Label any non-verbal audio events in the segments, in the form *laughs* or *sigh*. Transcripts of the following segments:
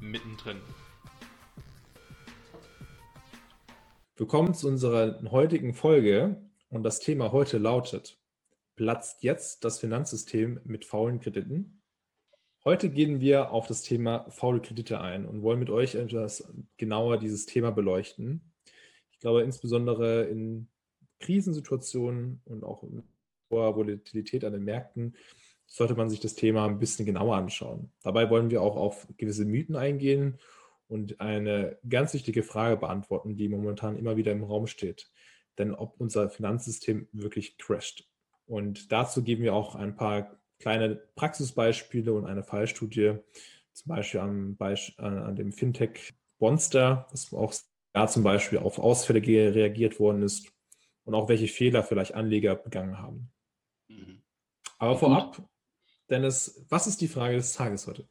mittendrin. Willkommen zu unserer heutigen Folge und das Thema heute lautet: Platzt jetzt das Finanzsystem mit faulen Krediten? Heute gehen wir auf das Thema faule Kredite ein und wollen mit euch etwas genauer dieses Thema beleuchten. Ich glaube, insbesondere in Krisensituationen und auch in hoher Volatilität an den Märkten sollte man sich das Thema ein bisschen genauer anschauen. Dabei wollen wir auch auf gewisse Mythen eingehen und eine ganz wichtige Frage beantworten, die momentan immer wieder im Raum steht. Denn ob unser Finanzsystem wirklich crasht. Und dazu geben wir auch ein paar kleine Praxisbeispiele und eine Fallstudie, zum Beispiel am Beisp an dem Fintech Bonster, das auch da zum Beispiel auf Ausfälle reagiert worden ist und auch welche Fehler vielleicht Anleger begangen haben. Mhm. Aber vorab, Dennis, was ist die Frage des Tages heute?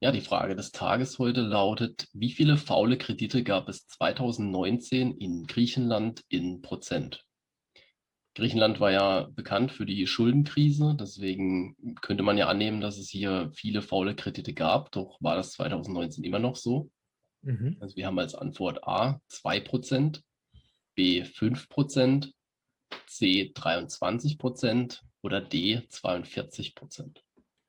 Ja, die Frage des Tages heute lautet, wie viele faule Kredite gab es 2019 in Griechenland in Prozent? Griechenland war ja bekannt für die Schuldenkrise, deswegen könnte man ja annehmen, dass es hier viele faule Kredite gab, doch war das 2019 immer noch so. Mhm. Also wir haben als Antwort A 2%, B 5%, C 23% oder D 42%.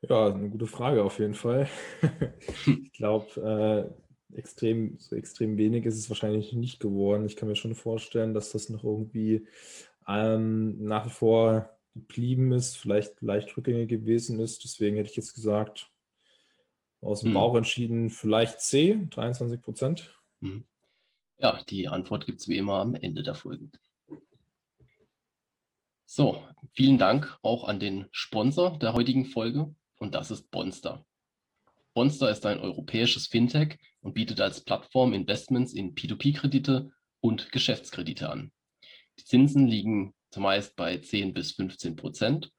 Ja, eine gute Frage auf jeden Fall. *laughs* ich glaube, äh, extrem, so extrem wenig ist es wahrscheinlich nicht geworden. Ich kann mir schon vorstellen, dass das noch irgendwie ähm, nach wie vor geblieben ist, vielleicht leicht rückgängig gewesen ist. Deswegen hätte ich jetzt gesagt, aus dem hm. Bauch entschieden, vielleicht C, 23 Prozent. Hm. Ja, die Antwort gibt es wie immer am Ende der Folge. So, vielen Dank auch an den Sponsor der heutigen Folge und das ist Bonster. Bonster ist ein europäisches Fintech und bietet als Plattform Investments in P2P-Kredite und Geschäftskredite an. Die Zinsen liegen zumeist bei 10 bis 15 Prozent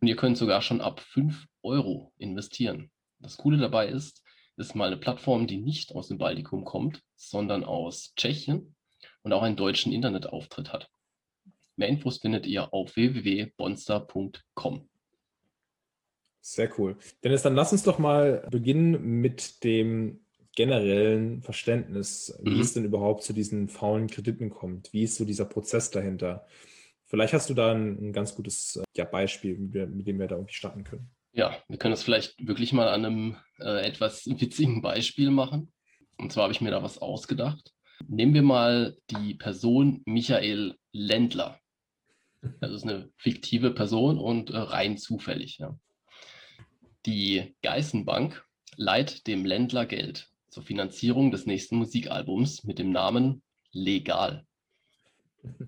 und ihr könnt sogar schon ab 5 Euro investieren. Das Coole dabei ist, ist mal eine Plattform, die nicht aus dem Baltikum kommt, sondern aus Tschechien und auch einen deutschen Internetauftritt hat. Mehr Infos findet ihr auf www.bonster.com. Sehr cool. Dennis, dann lass uns doch mal beginnen mit dem generellen Verständnis, wie mhm. es denn überhaupt zu diesen faulen Krediten kommt. Wie ist so dieser Prozess dahinter? Vielleicht hast du da ein, ein ganz gutes ja, Beispiel, mit, mit dem wir da irgendwie starten können. Ja, wir können das vielleicht wirklich mal an einem äh, etwas witzigen Beispiel machen. Und zwar habe ich mir da was ausgedacht. Nehmen wir mal die Person Michael Ländler. Das ist eine fiktive Person und äh, rein zufällig. Ja. Die Geißenbank leiht dem Ländler Geld zur Finanzierung des nächsten Musikalbums mit dem Namen Legal.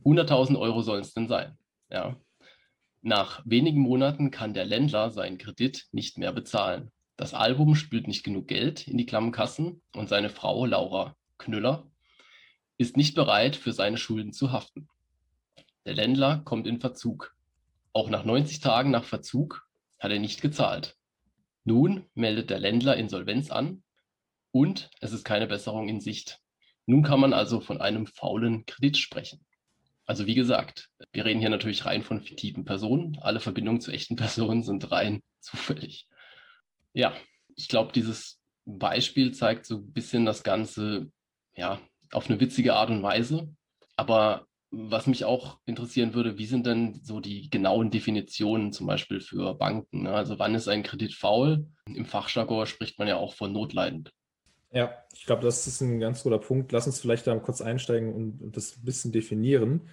100.000 Euro sollen es denn sein. Ja. Nach wenigen Monaten kann der Ländler seinen Kredit nicht mehr bezahlen. Das Album spült nicht genug Geld in die Klammenkassen und seine Frau Laura Knüller ist nicht bereit, für seine Schulden zu haften. Der Ländler kommt in Verzug. Auch nach 90 Tagen nach Verzug hat er nicht gezahlt. Nun meldet der Ländler Insolvenz an und es ist keine Besserung in Sicht. Nun kann man also von einem faulen Kredit sprechen. Also wie gesagt, wir reden hier natürlich rein von fiktiven Personen. Alle Verbindungen zu echten Personen sind rein *laughs* zufällig. Ja, ich glaube, dieses Beispiel zeigt so ein bisschen das Ganze ja, auf eine witzige Art und Weise. Aber was mich auch interessieren würde, wie sind denn so die genauen Definitionen zum Beispiel für Banken? Ne? Also wann ist ein Kredit faul? Im Fachjargon spricht man ja auch von notleidend. Ja, ich glaube, das ist ein ganz guter Punkt. Lass uns vielleicht da kurz einsteigen und das ein bisschen definieren,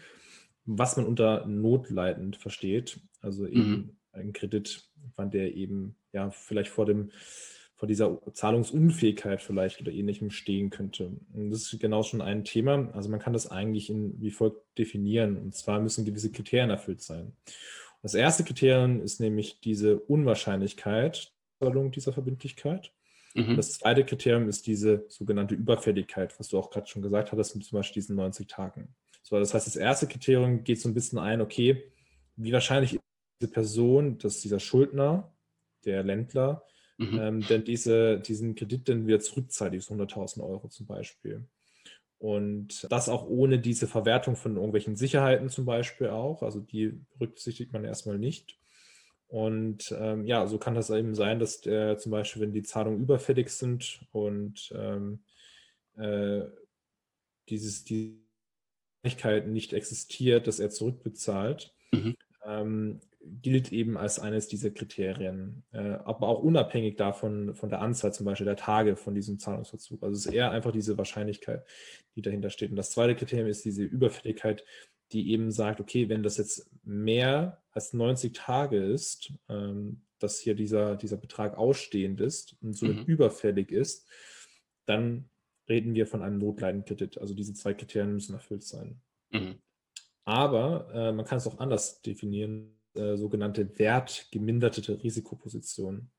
was man unter notleidend versteht. Also eben mhm. ein Kredit, wann der eben ja vielleicht vor dem vor dieser Zahlungsunfähigkeit vielleicht oder ähnlichem stehen könnte. Und das ist genau schon ein Thema. Also man kann das eigentlich in, wie folgt definieren. Und zwar müssen gewisse Kriterien erfüllt sein. Das erste Kriterium ist nämlich diese Unwahrscheinlichkeit dieser Verbindlichkeit. Mhm. Das zweite Kriterium ist diese sogenannte Überfälligkeit, was du auch gerade schon gesagt hattest, mit zum Beispiel diesen 90 Tagen. So, das heißt, das erste Kriterium geht so ein bisschen ein, okay, wie wahrscheinlich ist diese Person, dass dieser Schuldner, der Ländler, mhm. ähm, denn diese, diesen Kredit dann wieder zurückzahlt, diese 100.000 Euro zum Beispiel. Und das auch ohne diese Verwertung von irgendwelchen Sicherheiten zum Beispiel auch. Also die berücksichtigt man erstmal nicht. Und ähm, ja, so kann das eben sein, dass der zum Beispiel, wenn die Zahlungen überfällig sind und ähm, äh, dieses, die Möglichkeit nicht existiert, dass er zurückbezahlt, mhm. ähm, gilt eben als eines dieser Kriterien, äh, aber auch unabhängig davon, von der Anzahl zum Beispiel der Tage von diesem Zahlungsverzug. Also es ist eher einfach diese Wahrscheinlichkeit, die dahinter steht. Und das zweite Kriterium ist diese Überfälligkeit, die eben sagt, okay, wenn das jetzt mehr als 90 Tage ist, ähm, dass hier dieser, dieser Betrag ausstehend ist und somit mhm. überfällig ist, dann reden wir von einem Notleidenkredit. Also diese zwei Kriterien müssen erfüllt sein. Mhm. Aber äh, man kann es auch anders definieren, äh, sogenannte wertgeminderte Risikoposition.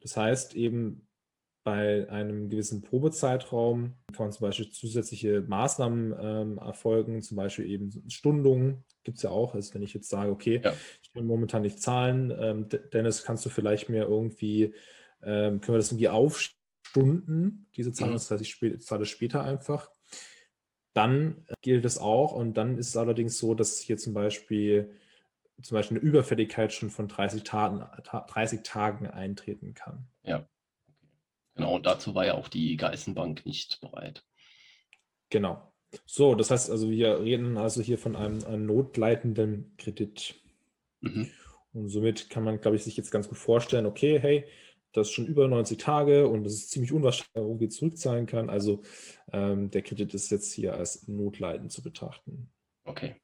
Das heißt eben, bei einem gewissen Probezeitraum kann man zum Beispiel zusätzliche Maßnahmen ähm, erfolgen, zum Beispiel eben Stundungen gibt es ja auch. Also wenn ich jetzt sage, okay, ja. ich will momentan nicht zahlen, ähm, Dennis, kannst du vielleicht mir irgendwie, ähm, können wir das irgendwie aufstunden, diese Zahlung, mhm. das heißt, ich zahle später einfach. Dann gilt es auch und dann ist es allerdings so, dass hier zum Beispiel zum Beispiel eine Überfälligkeit schon von 30 Tagen, 30 Tagen eintreten kann. Ja. Genau, und dazu war ja auch die Geißenbank nicht bereit. Genau. So, das heißt also, wir reden also hier von einem, einem notleitenden Kredit. Mhm. Und somit kann man, glaube ich, sich jetzt ganz gut vorstellen, okay, hey, das ist schon über 90 Tage und es ist ziemlich unwahrscheinlich, man irgendwie zurückzahlen kann. Also ähm, der Kredit ist jetzt hier als notleidend zu betrachten. Okay,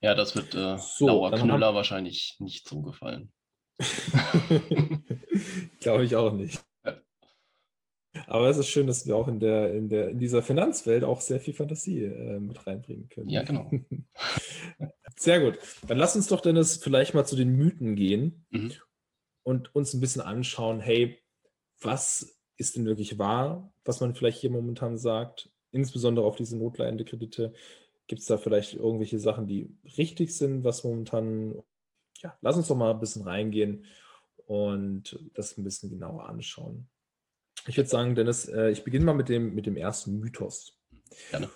ja. Das wird äh, so, Laura Knüller haben... wahrscheinlich nicht so gefallen. *laughs* glaube ich auch nicht. Aber es ist schön, dass wir auch in, der, in, der, in dieser Finanzwelt auch sehr viel Fantasie äh, mit reinbringen können. Ja, genau. *laughs* sehr gut. Dann lass uns doch, Dennis, vielleicht mal zu den Mythen gehen mhm. und uns ein bisschen anschauen, hey, was ist denn wirklich wahr, was man vielleicht hier momentan sagt, insbesondere auf diese notleidende Kredite. Gibt es da vielleicht irgendwelche Sachen, die richtig sind, was momentan, ja, lass uns doch mal ein bisschen reingehen und das ein bisschen genauer anschauen. Ich würde sagen, Dennis, äh, ich beginne mal mit dem, mit dem ersten Mythos. Gerne.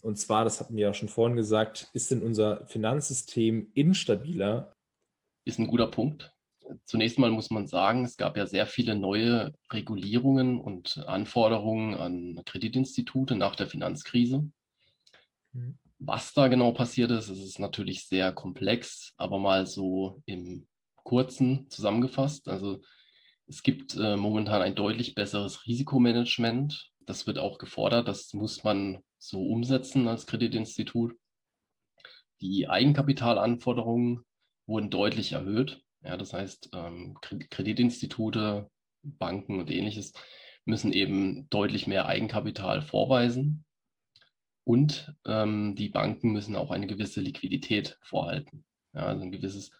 Und zwar, das hatten wir ja schon vorhin gesagt, ist denn unser Finanzsystem instabiler? Ist ein guter Punkt. Zunächst mal muss man sagen, es gab ja sehr viele neue Regulierungen und Anforderungen an Kreditinstitute nach der Finanzkrise. Was da genau passiert ist, ist es natürlich sehr komplex, aber mal so im Kurzen zusammengefasst. Also es gibt äh, momentan ein deutlich besseres Risikomanagement. Das wird auch gefordert. Das muss man so umsetzen als Kreditinstitut. Die Eigenkapitalanforderungen wurden deutlich erhöht. Ja, das heißt, ähm, Kreditinstitute, Banken und ähnliches müssen eben deutlich mehr Eigenkapital vorweisen. Und ähm, die Banken müssen auch eine gewisse Liquidität vorhalten. Ja, also ein gewisses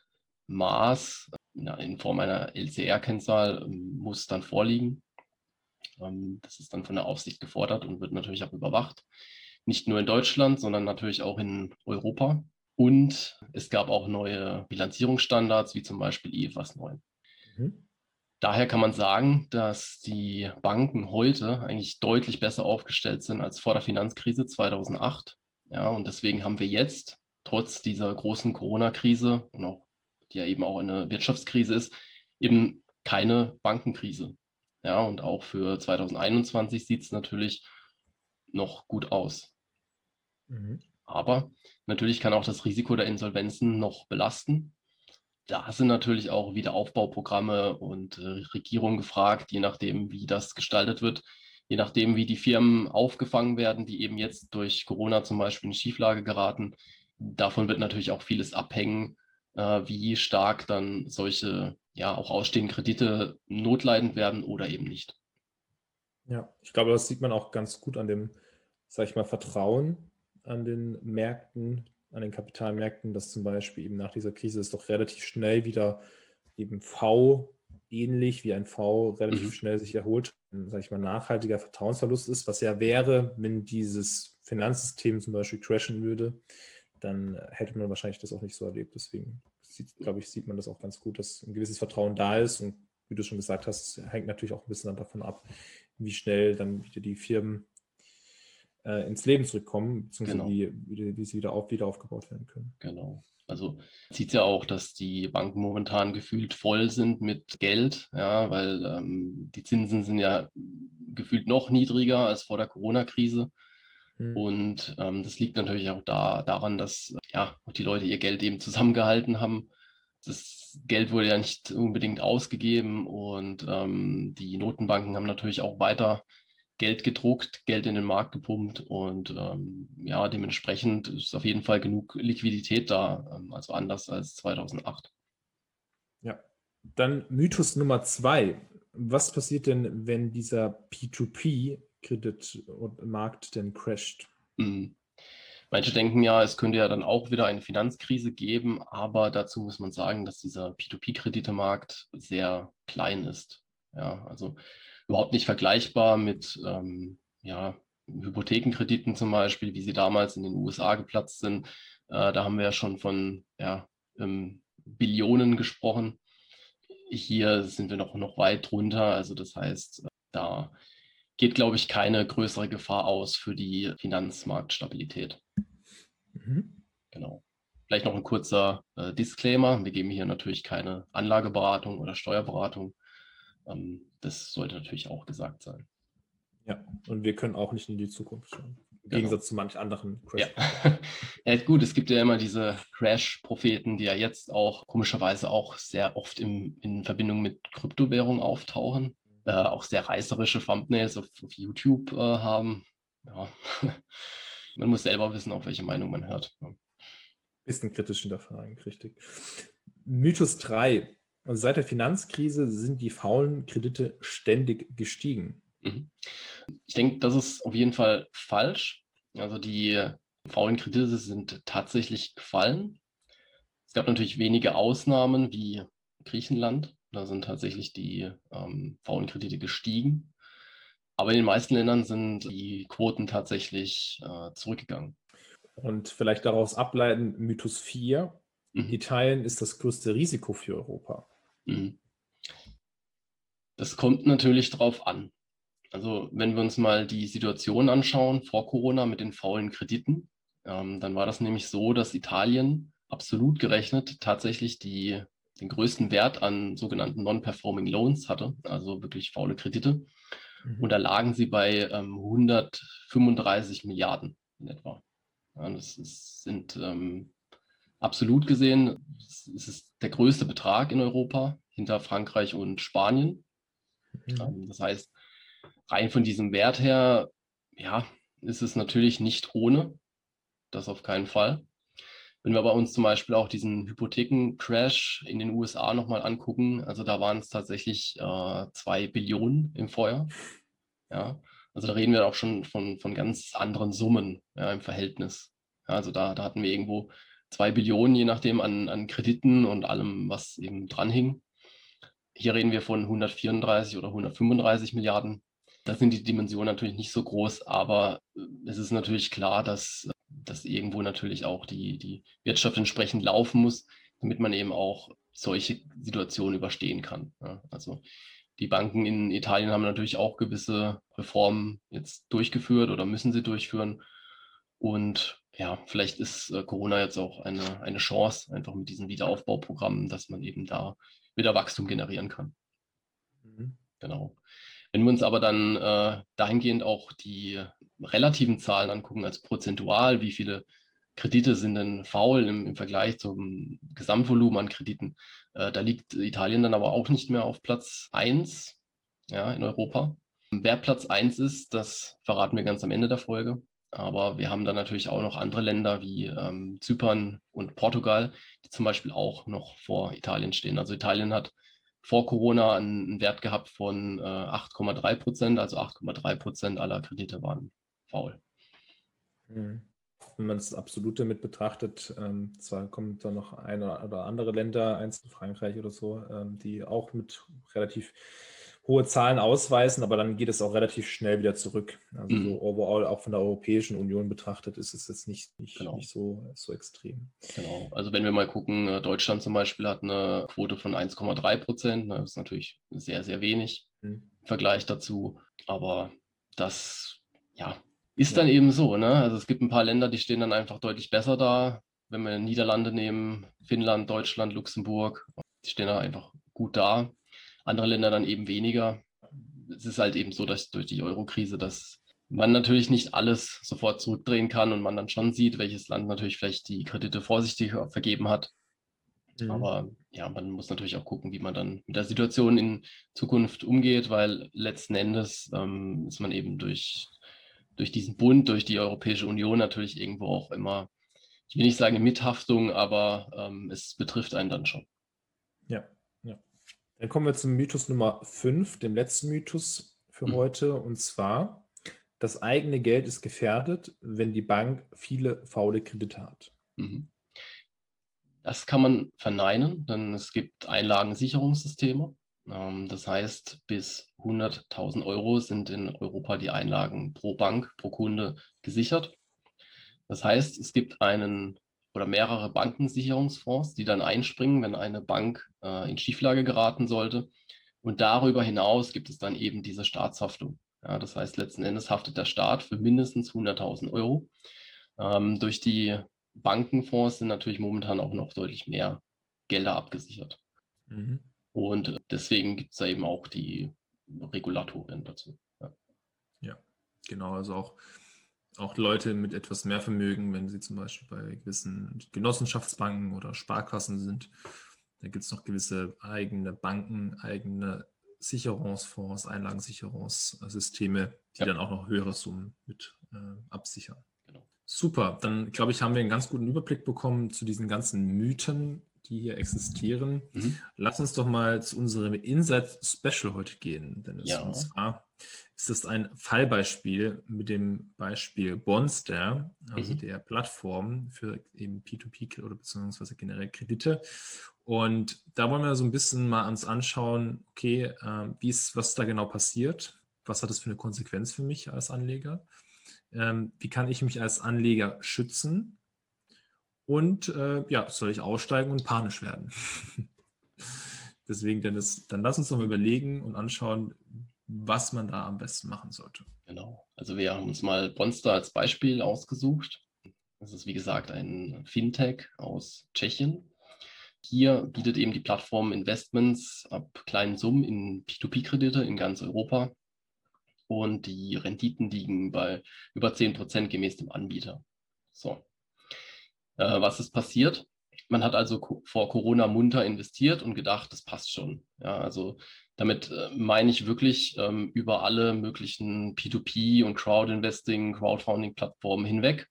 Maß in Form einer LCR-Kennzahl ähm, muss dann vorliegen. Ähm, das ist dann von der Aufsicht gefordert und wird natürlich auch überwacht. Nicht nur in Deutschland, sondern natürlich auch in Europa. Und es gab auch neue Bilanzierungsstandards, wie zum Beispiel IFAS 9. Mhm. Daher kann man sagen, dass die Banken heute eigentlich deutlich besser aufgestellt sind als vor der Finanzkrise 2008. Ja, und deswegen haben wir jetzt trotz dieser großen Corona-Krise und auch die ja eben auch eine Wirtschaftskrise ist, eben keine Bankenkrise. Ja, und auch für 2021 sieht es natürlich noch gut aus. Mhm. Aber natürlich kann auch das Risiko der Insolvenzen noch belasten. Da sind natürlich auch Wiederaufbauprogramme und äh, Regierungen gefragt, je nachdem, wie das gestaltet wird, je nachdem, wie die Firmen aufgefangen werden, die eben jetzt durch Corona zum Beispiel in Schieflage geraten. Davon wird natürlich auch vieles abhängen, äh, wie stark dann solche ja auch ausstehenden Kredite notleidend werden oder eben nicht. Ja, ich glaube, das sieht man auch ganz gut an dem, sag ich mal, Vertrauen an den Märkten, an den Kapitalmärkten, dass zum Beispiel eben nach dieser Krise es doch relativ schnell wieder eben V, ähnlich wie ein V relativ mhm. schnell sich erholt, sage ich mal, nachhaltiger Vertrauensverlust ist, was ja wäre, wenn dieses Finanzsystem zum Beispiel crashen würde, dann hätte man wahrscheinlich das auch nicht so erlebt. Deswegen, glaube ich, sieht man das auch ganz gut, dass ein gewisses Vertrauen da ist. Und wie du schon gesagt hast, hängt natürlich auch ein bisschen davon ab, wie schnell dann wieder die Firmen äh, ins Leben zurückkommen, beziehungsweise genau. wie, wie, wie, sie wieder, auf, wieder aufgebaut werden können. Genau. Also sieht ja auch, dass die Banken momentan gefühlt voll sind mit Geld, ja, weil ähm, die Zinsen sind ja gefühlt noch niedriger als vor der Corona-Krise. Mhm. Und ähm, das liegt natürlich auch da, daran, dass ja, die Leute ihr Geld eben zusammengehalten haben. Das Geld wurde ja nicht unbedingt ausgegeben und ähm, die Notenbanken haben natürlich auch weiter Geld gedruckt, Geld in den Markt gepumpt und ähm, ja, dementsprechend ist auf jeden Fall genug Liquidität da, ähm, also anders als 2008. Ja, dann Mythos Nummer zwei. Was passiert denn, wenn dieser P2P-Kreditmarkt denn crasht? Mhm. Manche denken ja, es könnte ja dann auch wieder eine Finanzkrise geben, aber dazu muss man sagen, dass dieser P2P-Kreditemarkt sehr klein ist. Ja, also überhaupt nicht vergleichbar mit ähm, ja, Hypothekenkrediten zum Beispiel, wie sie damals in den USA geplatzt sind. Äh, da haben wir ja schon von ja, ähm, Billionen gesprochen. Hier sind wir noch, noch weit drunter. Also das heißt, da geht, glaube ich, keine größere Gefahr aus für die Finanzmarktstabilität. Mhm. Genau. Vielleicht noch ein kurzer äh, Disclaimer. Wir geben hier natürlich keine Anlageberatung oder Steuerberatung. Ähm, das sollte natürlich auch gesagt sein. Ja, und wir können auch nicht in die Zukunft schauen. Im genau. Gegensatz zu manch anderen Crash. Ja. *laughs* ja, gut, es gibt ja immer diese Crash-Propheten, die ja jetzt auch komischerweise auch sehr oft im, in Verbindung mit Kryptowährungen auftauchen. Äh, auch sehr reißerische Thumbnails auf, auf YouTube äh, haben. Ja. *laughs* man muss selber wissen, auf welche Meinung man hört. Ja. Bisschen kritisch hinterfragen, richtig. Mythos 3. Also seit der Finanzkrise sind die faulen Kredite ständig gestiegen. Mhm. Ich denke, das ist auf jeden Fall falsch. Also die faulen Kredite sind tatsächlich gefallen. Es gab natürlich wenige Ausnahmen wie Griechenland. Da sind tatsächlich die ähm, faulen Kredite gestiegen. Aber in den meisten Ländern sind die Quoten tatsächlich äh, zurückgegangen. Und vielleicht daraus ableiten, Mythos 4, mhm. Italien ist das größte Risiko für Europa. Mhm. Das kommt natürlich drauf an. Also wenn wir uns mal die Situation anschauen vor Corona mit den faulen Krediten, ähm, dann war das nämlich so, dass Italien absolut gerechnet tatsächlich die, den größten Wert an sogenannten Non-Performing Loans hatte, also wirklich faule Kredite. Mhm. Und da lagen sie bei ähm, 135 Milliarden in etwa. Ja, das ist, sind ähm, absolut gesehen ist es der größte Betrag in Europa hinter Frankreich und Spanien. Mhm. Ähm, das heißt, rein von diesem Wert her, ja, ist es natürlich nicht ohne. Das auf keinen Fall. Wenn wir bei uns zum Beispiel auch diesen Hypotheken-Crash in den USA nochmal angucken, also da waren es tatsächlich äh, zwei Billionen im Feuer. Ja, also da reden wir auch schon von, von ganz anderen Summen ja, im Verhältnis. Ja, also da, da hatten wir irgendwo zwei Billionen, je nachdem, an, an Krediten und allem, was eben dranhing. Hier reden wir von 134 oder 135 Milliarden. Da sind die Dimensionen natürlich nicht so groß, aber äh, es ist natürlich klar, dass, dass irgendwo natürlich auch die, die Wirtschaft entsprechend laufen muss, damit man eben auch solche Situationen überstehen kann. Also die Banken in Italien haben natürlich auch gewisse Reformen jetzt durchgeführt oder müssen sie durchführen. Und ja, vielleicht ist äh, Corona jetzt auch eine, eine Chance, einfach mit diesen Wiederaufbauprogrammen, dass man eben da wieder Wachstum generieren kann. Mhm. Genau. Wenn wir uns aber dann äh, dahingehend auch die relativen Zahlen angucken, also prozentual, wie viele Kredite sind denn faul im, im Vergleich zum Gesamtvolumen an Krediten, äh, da liegt Italien dann aber auch nicht mehr auf Platz 1 ja, in Europa. Wer Platz 1 ist, das verraten wir ganz am Ende der Folge. Aber wir haben dann natürlich auch noch andere Länder wie ähm, Zypern und Portugal, die zum Beispiel auch noch vor Italien stehen. Also Italien hat vor Corona einen Wert gehabt von äh, 8,3 Prozent, also 8,3 Prozent aller Kredite waren faul. Mhm. wenn man das Absolute mit betrachtet. Ähm, zwar kommen da noch eine oder andere Länder, eins in Frankreich oder so, ähm, die auch mit relativ hohe Zahlen ausweisen, aber dann geht es auch relativ schnell wieder zurück. Also mhm. so overall auch von der Europäischen Union betrachtet ist es jetzt nicht, nicht, genau. nicht so, so extrem. Genau. Also wenn wir mal gucken, äh, Deutschland zum Beispiel hat eine Quote von 1,3 Prozent. Ne, das ist natürlich sehr, sehr wenig mhm. im Vergleich dazu. Aber das, ja, ist ja. dann eben so. Ne? Also es gibt ein paar Länder, die stehen dann einfach deutlich besser da. Wenn wir Niederlande nehmen, Finnland, Deutschland, Luxemburg, die stehen da einfach gut da andere Länder dann eben weniger. Es ist halt eben so, dass durch die Euro-Krise, dass man natürlich nicht alles sofort zurückdrehen kann und man dann schon sieht, welches Land natürlich vielleicht die Kredite vorsichtiger vergeben hat. Mhm. Aber ja, man muss natürlich auch gucken, wie man dann mit der Situation in Zukunft umgeht, weil letzten Endes ähm, ist man eben durch, durch diesen Bund, durch die Europäische Union natürlich irgendwo auch immer, ich will nicht sagen Mithaftung, aber ähm, es betrifft einen dann schon. Ja, dann kommen wir zum Mythos Nummer 5, dem letzten Mythos für mhm. heute. Und zwar, das eigene Geld ist gefährdet, wenn die Bank viele faule Kredite hat. Mhm. Das kann man verneinen, denn es gibt Einlagensicherungssysteme. Ähm, das heißt, bis 100.000 Euro sind in Europa die Einlagen pro Bank, pro Kunde gesichert. Das heißt, es gibt einen oder mehrere Bankensicherungsfonds, die dann einspringen, wenn eine Bank äh, in Schieflage geraten sollte. Und darüber hinaus gibt es dann eben diese Staatshaftung. Ja, das heißt, letzten Endes haftet der Staat für mindestens 100.000 Euro. Ähm, durch die Bankenfonds sind natürlich momentan auch noch deutlich mehr Gelder abgesichert. Mhm. Und deswegen gibt es da eben auch die Regulatoren dazu. Ja. ja, genau. Also auch auch Leute mit etwas mehr Vermögen, wenn sie zum Beispiel bei gewissen Genossenschaftsbanken oder Sparkassen sind, da gibt es noch gewisse eigene Banken, eigene Sicherungsfonds, Einlagensicherungssysteme, die ja. dann auch noch höhere Summen mit äh, absichern. Genau. Super, dann glaube ich, haben wir einen ganz guten Überblick bekommen zu diesen ganzen Mythen, die hier existieren. Mhm. Lass uns doch mal zu unserem Insight Special heute gehen, Dennis. Ja. Und zwar ist das ein Fallbeispiel mit dem Beispiel Bonster, also mhm. der Plattform für eben P2P oder beziehungsweise generell Kredite. Und da wollen wir so ein bisschen mal uns anschauen, okay, äh, wie ist, was da genau passiert? Was hat das für eine Konsequenz für mich als Anleger? Ähm, wie kann ich mich als Anleger schützen? Und äh, ja, soll ich aussteigen und panisch werden? *laughs* Deswegen, Dennis, dann lass uns doch mal überlegen und anschauen, was man da am besten machen sollte. Genau. Also wir haben uns mal Bonster als Beispiel ausgesucht. Das ist wie gesagt ein Fintech aus Tschechien. Hier bietet eben die Plattform Investments ab kleinen Summen in P2P-Kredite in ganz Europa. Und die Renditen liegen bei über 10% gemäß dem Anbieter. So. Äh, was ist passiert? Man hat also vor Corona munter investiert und gedacht, das passt schon. Ja, also damit äh, meine ich wirklich ähm, über alle möglichen P2P und Crowd-Investing, Crowdfunding-Plattformen hinweg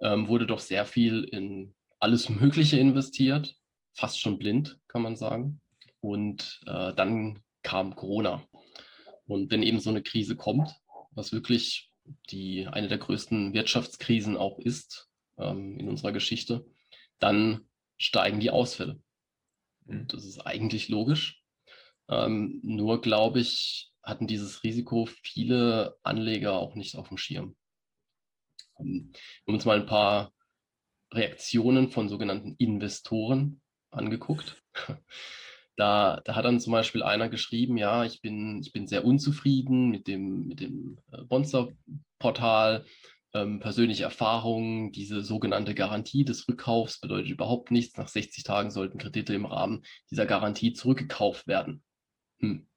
ähm, wurde doch sehr viel in alles Mögliche investiert, fast schon blind, kann man sagen. Und äh, dann kam Corona. Und wenn eben so eine Krise kommt, was wirklich die eine der größten Wirtschaftskrisen auch ist ähm, in unserer Geschichte, dann steigen die Ausfälle. Und mhm. das ist eigentlich logisch. Ähm, nur glaube ich, hatten dieses Risiko viele Anleger auch nicht auf dem Schirm. Ähm, wir haben uns mal ein paar Reaktionen von sogenannten Investoren angeguckt. *laughs* Da, da, hat dann zum Beispiel einer geschrieben, ja, ich bin, ich bin sehr unzufrieden mit dem, mit dem äh, Bonster-Portal. Ähm, persönliche Erfahrungen, diese sogenannte Garantie des Rückkaufs bedeutet überhaupt nichts. Nach 60 Tagen sollten Kredite im Rahmen dieser Garantie zurückgekauft werden. Hm.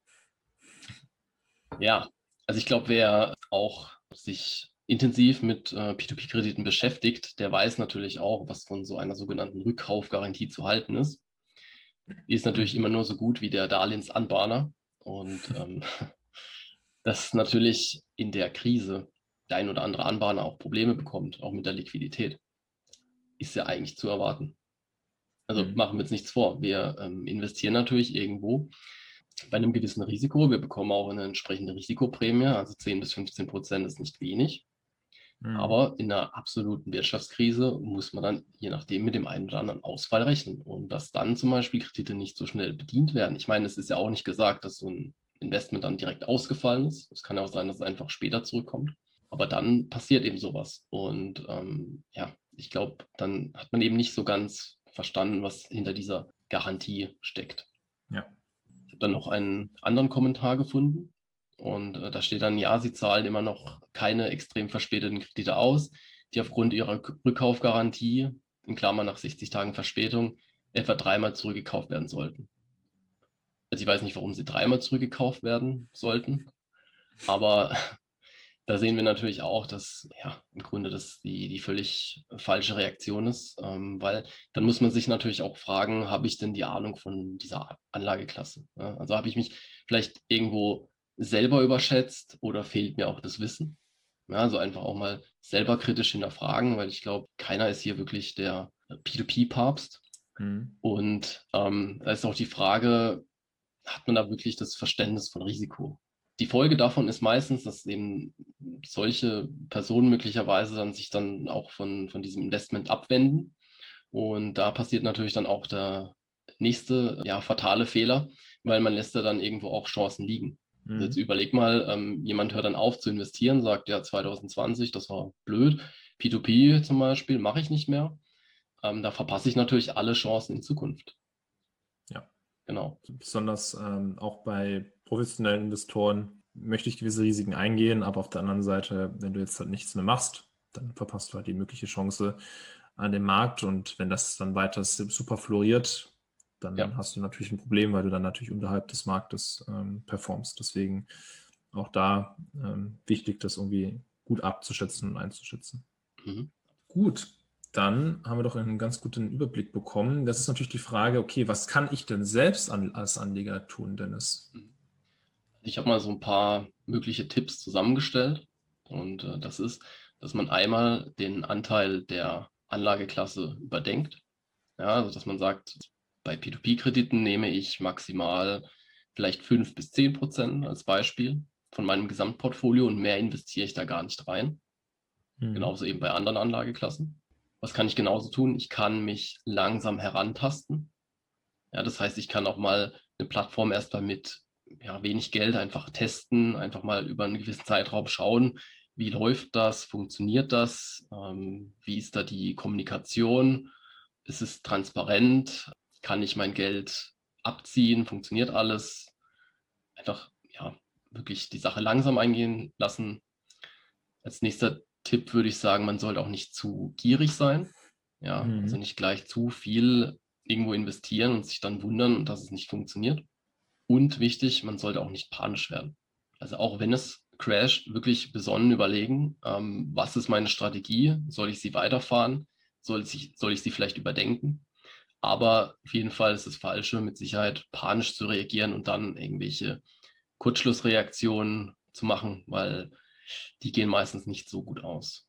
Ja, also ich glaube, wer auch sich intensiv mit äh, P2P-Krediten beschäftigt, der weiß natürlich auch, was von so einer sogenannten Rückkaufgarantie zu halten ist. Die ist natürlich immer nur so gut wie der Darlehensanbahner. Und ähm, *laughs* dass natürlich in der Krise der ein oder andere Anbahner auch Probleme bekommt, auch mit der Liquidität, ist ja eigentlich zu erwarten. Also mhm. machen wir uns nichts vor. Wir ähm, investieren natürlich irgendwo bei einem gewissen Risiko. Wir bekommen auch eine entsprechende Risikoprämie, also 10 bis 15 Prozent ist nicht wenig. Mhm. Aber in einer absoluten Wirtschaftskrise muss man dann je nachdem mit dem einen oder anderen Ausfall rechnen. Und dass dann zum Beispiel Kredite nicht so schnell bedient werden. Ich meine, es ist ja auch nicht gesagt, dass so ein Investment dann direkt ausgefallen ist. Es kann ja auch sein, dass es einfach später zurückkommt. Aber dann passiert eben sowas. Und ähm, ja, ich glaube, dann hat man eben nicht so ganz verstanden, was hinter dieser Garantie steckt. Ja. Ich habe dann noch einen anderen Kommentar gefunden. Und äh, da steht dann, ja, sie zahlen immer noch keine extrem verspäteten Kredite aus, die aufgrund ihrer Rückkaufgarantie, in Klammern nach 60 Tagen Verspätung, etwa dreimal zurückgekauft werden sollten. Also ich weiß nicht, warum sie dreimal zurückgekauft werden sollten, aber da sehen wir natürlich auch, dass ja im Grunde das die, die völlig falsche Reaktion ist, ähm, weil dann muss man sich natürlich auch fragen, habe ich denn die Ahnung von dieser Anlageklasse? Ja? Also habe ich mich vielleicht irgendwo selber überschätzt oder fehlt mir auch das Wissen? Ja, also einfach auch mal selber kritisch hinterfragen, weil ich glaube, keiner ist hier wirklich der P2P-Papst. Mhm. Und ähm, da ist auch die Frage, hat man da wirklich das Verständnis von Risiko? Die Folge davon ist meistens, dass eben solche Personen möglicherweise dann sich dann auch von, von diesem Investment abwenden. Und da passiert natürlich dann auch der nächste ja, fatale Fehler, weil man lässt da dann irgendwo auch Chancen liegen. Mhm. Jetzt überleg mal, ähm, jemand hört dann auf zu investieren, sagt ja 2020, das war blöd. P2P zum Beispiel mache ich nicht mehr. Ähm, da verpasse ich natürlich alle Chancen in Zukunft. Ja. Genau. Besonders ähm, auch bei professionellen Investoren möchte ich gewisse Risiken eingehen, aber auf der anderen Seite, wenn du jetzt halt nichts mehr machst, dann verpasst du halt die mögliche Chance an dem Markt und wenn das dann weiter super floriert, dann ja. hast du natürlich ein Problem, weil du dann natürlich unterhalb des Marktes ähm, performst. Deswegen auch da ähm, wichtig, das irgendwie gut abzuschätzen und einzuschätzen. Mhm. Gut, dann haben wir doch einen ganz guten Überblick bekommen. Das ist natürlich die Frage, okay, was kann ich denn selbst an, als Anleger tun, Dennis? Mhm. Ich habe mal so ein paar mögliche Tipps zusammengestellt. Und äh, das ist, dass man einmal den Anteil der Anlageklasse überdenkt. Ja, also dass man sagt, bei P2P-Krediten nehme ich maximal vielleicht 5 bis 10 Prozent als Beispiel von meinem Gesamtportfolio und mehr investiere ich da gar nicht rein. Mhm. Genauso eben bei anderen Anlageklassen. Was kann ich genauso tun? Ich kann mich langsam herantasten. Ja, das heißt, ich kann auch mal eine Plattform erstmal mit ja, wenig Geld einfach testen, einfach mal über einen gewissen Zeitraum schauen, wie läuft das, funktioniert das, ähm, wie ist da die Kommunikation, ist es transparent, kann ich mein Geld abziehen, funktioniert alles, einfach ja, wirklich die Sache langsam eingehen lassen. Als nächster Tipp würde ich sagen, man sollte auch nicht zu gierig sein, ja, mhm. also nicht gleich zu viel irgendwo investieren und sich dann wundern, dass es nicht funktioniert. Und wichtig, man sollte auch nicht panisch werden. Also auch wenn es crasht, wirklich besonnen überlegen, ähm, was ist meine Strategie? Soll ich sie weiterfahren? Soll ich, soll ich sie vielleicht überdenken? Aber auf jeden Fall ist es falsche, mit Sicherheit panisch zu reagieren und dann irgendwelche Kurzschlussreaktionen zu machen, weil die gehen meistens nicht so gut aus.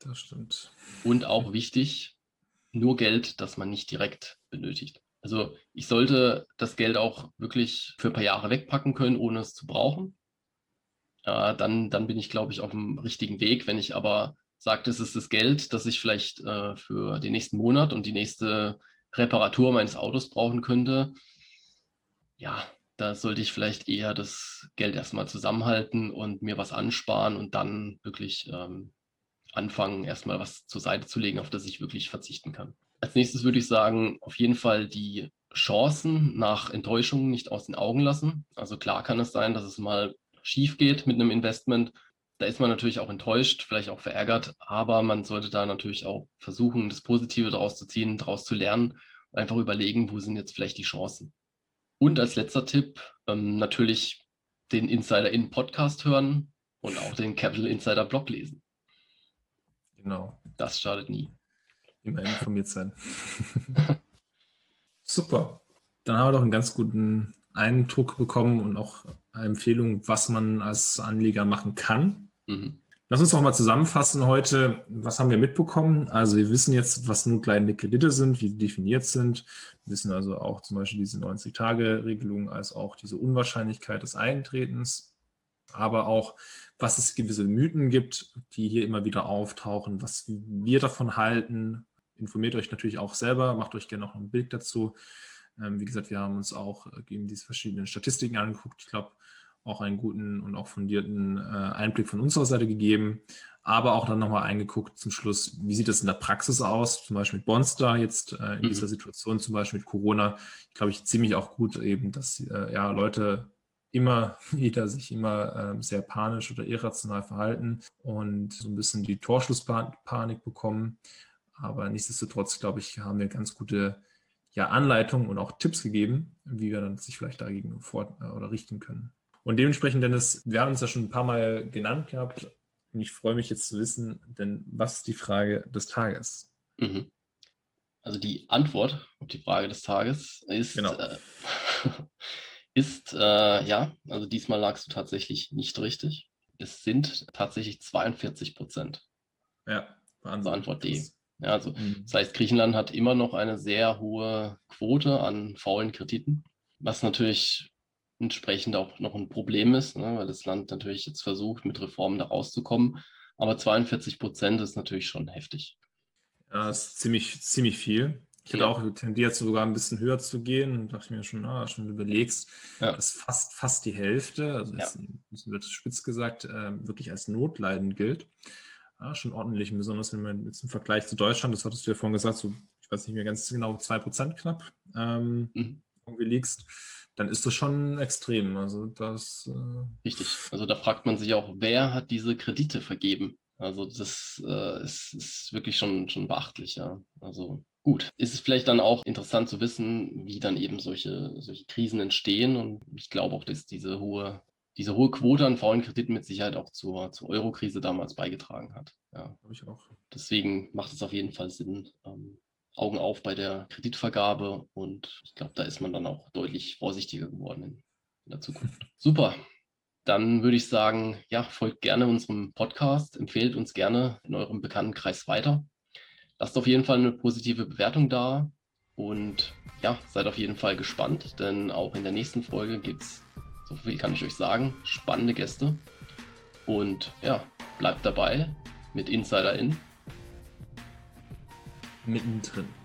Das stimmt. Und auch wichtig, nur Geld, das man nicht direkt benötigt. Also ich sollte das Geld auch wirklich für ein paar Jahre wegpacken können, ohne es zu brauchen. Äh, dann, dann bin ich, glaube ich, auf dem richtigen Weg. Wenn ich aber sage, das ist das Geld, das ich vielleicht äh, für den nächsten Monat und die nächste Reparatur meines Autos brauchen könnte, ja, da sollte ich vielleicht eher das Geld erstmal zusammenhalten und mir was ansparen und dann wirklich ähm, anfangen, erstmal was zur Seite zu legen, auf das ich wirklich verzichten kann. Als nächstes würde ich sagen, auf jeden Fall die Chancen nach Enttäuschungen nicht aus den Augen lassen. Also klar kann es sein, dass es mal schief geht mit einem Investment. Da ist man natürlich auch enttäuscht, vielleicht auch verärgert, aber man sollte da natürlich auch versuchen, das Positive daraus zu ziehen, daraus zu lernen und einfach überlegen, wo sind jetzt vielleicht die Chancen. Und als letzter Tipp, ähm, natürlich den Insider in Podcast hören und auch den Capital Insider Blog lesen. Genau. Das schadet nie. Immer informiert sein. *laughs* Super. Dann haben wir doch einen ganz guten Eindruck bekommen und auch eine Empfehlung, was man als Anleger machen kann. Mhm. Lass uns doch mal zusammenfassen heute. Was haben wir mitbekommen? Also wir wissen jetzt, was notleidende Kredite sind, wie die definiert sind. Wir wissen also auch zum Beispiel diese 90-Tage-Regelung als auch diese Unwahrscheinlichkeit des Eintretens. aber auch, was es gewisse Mythen gibt, die hier immer wieder auftauchen, was wir davon halten. Informiert euch natürlich auch selber, macht euch gerne noch ein Bild dazu. Ähm, wie gesagt, wir haben uns auch äh, eben diese verschiedenen Statistiken angeguckt. Ich glaube, auch einen guten und auch fundierten äh, Einblick von unserer Seite gegeben, aber auch dann nochmal eingeguckt zum Schluss, wie sieht das in der Praxis aus, zum Beispiel mit Bonstar jetzt äh, in mhm. dieser Situation, zum Beispiel mit Corona, glaube ich, ziemlich auch gut eben, dass ja Leute immer *laughs* wieder sich immer äh, sehr panisch oder irrational verhalten und so ein bisschen die Torschlusspanik bekommen. Aber nichtsdestotrotz, glaube ich, haben wir ganz gute ja, Anleitungen und auch Tipps gegeben, wie wir dann sich vielleicht dagegen vor äh, oder richten können. Und dementsprechend, Dennis, wir haben uns ja schon ein paar Mal genannt gehabt. Und ich freue mich jetzt zu wissen, denn was ist die Frage des Tages? Mhm. Also die Antwort auf die Frage des Tages ist, genau. äh, *laughs* ist äh, ja, also diesmal lagst du tatsächlich nicht richtig. Es sind tatsächlich 42 Prozent. Ja, Wahnsinn. Also Antwort D. Ja, also mhm. das heißt, Griechenland hat immer noch eine sehr hohe Quote an faulen Krediten, was natürlich entsprechend auch noch ein Problem ist, ne, weil das Land natürlich jetzt versucht, mit Reformen da rauszukommen. Aber 42 Prozent ist natürlich schon heftig. Ja, das ist ziemlich, ziemlich viel. Ich hätte ja. auch tendiert, sogar ein bisschen höher zu gehen und dachte mir schon, ah, schon überlegst, ja. das ist fast, fast die Hälfte, also ja. das wird spitz gesagt, äh, wirklich als notleidend gilt. Ja, schon ordentlich, besonders wenn man jetzt im Vergleich zu Deutschland, das hattest du ja vorhin gesagt, so, ich weiß nicht mehr ganz genau, 2% knapp ähm, mhm. irgendwie liegst dann ist das schon extrem. Also das. Äh Richtig. Also da fragt man sich auch, wer hat diese Kredite vergeben? Also das äh, ist, ist, wirklich schon, schon beachtlich, ja. Also gut. Ist es vielleicht dann auch interessant zu wissen, wie dann eben solche, solche Krisen entstehen. Und ich glaube auch, dass diese hohe, diese hohe Quote an faulen Krediten mit Sicherheit auch zur, zur Euro-Krise damals beigetragen hat. Ja. ich auch. Deswegen macht es auf jeden Fall Sinn, ähm, Augen auf bei der Kreditvergabe und ich glaube, da ist man dann auch deutlich vorsichtiger geworden in, in der Zukunft. *laughs* Super. Dann würde ich sagen, ja, folgt gerne unserem Podcast, empfehlt uns gerne in eurem Bekanntenkreis weiter. Lasst auf jeden Fall eine positive Bewertung da und ja, seid auf jeden Fall gespannt, denn auch in der nächsten Folge gibt es, so viel kann ich euch sagen, spannende Gäste. Und ja, bleibt dabei mit Insider In mittendrin.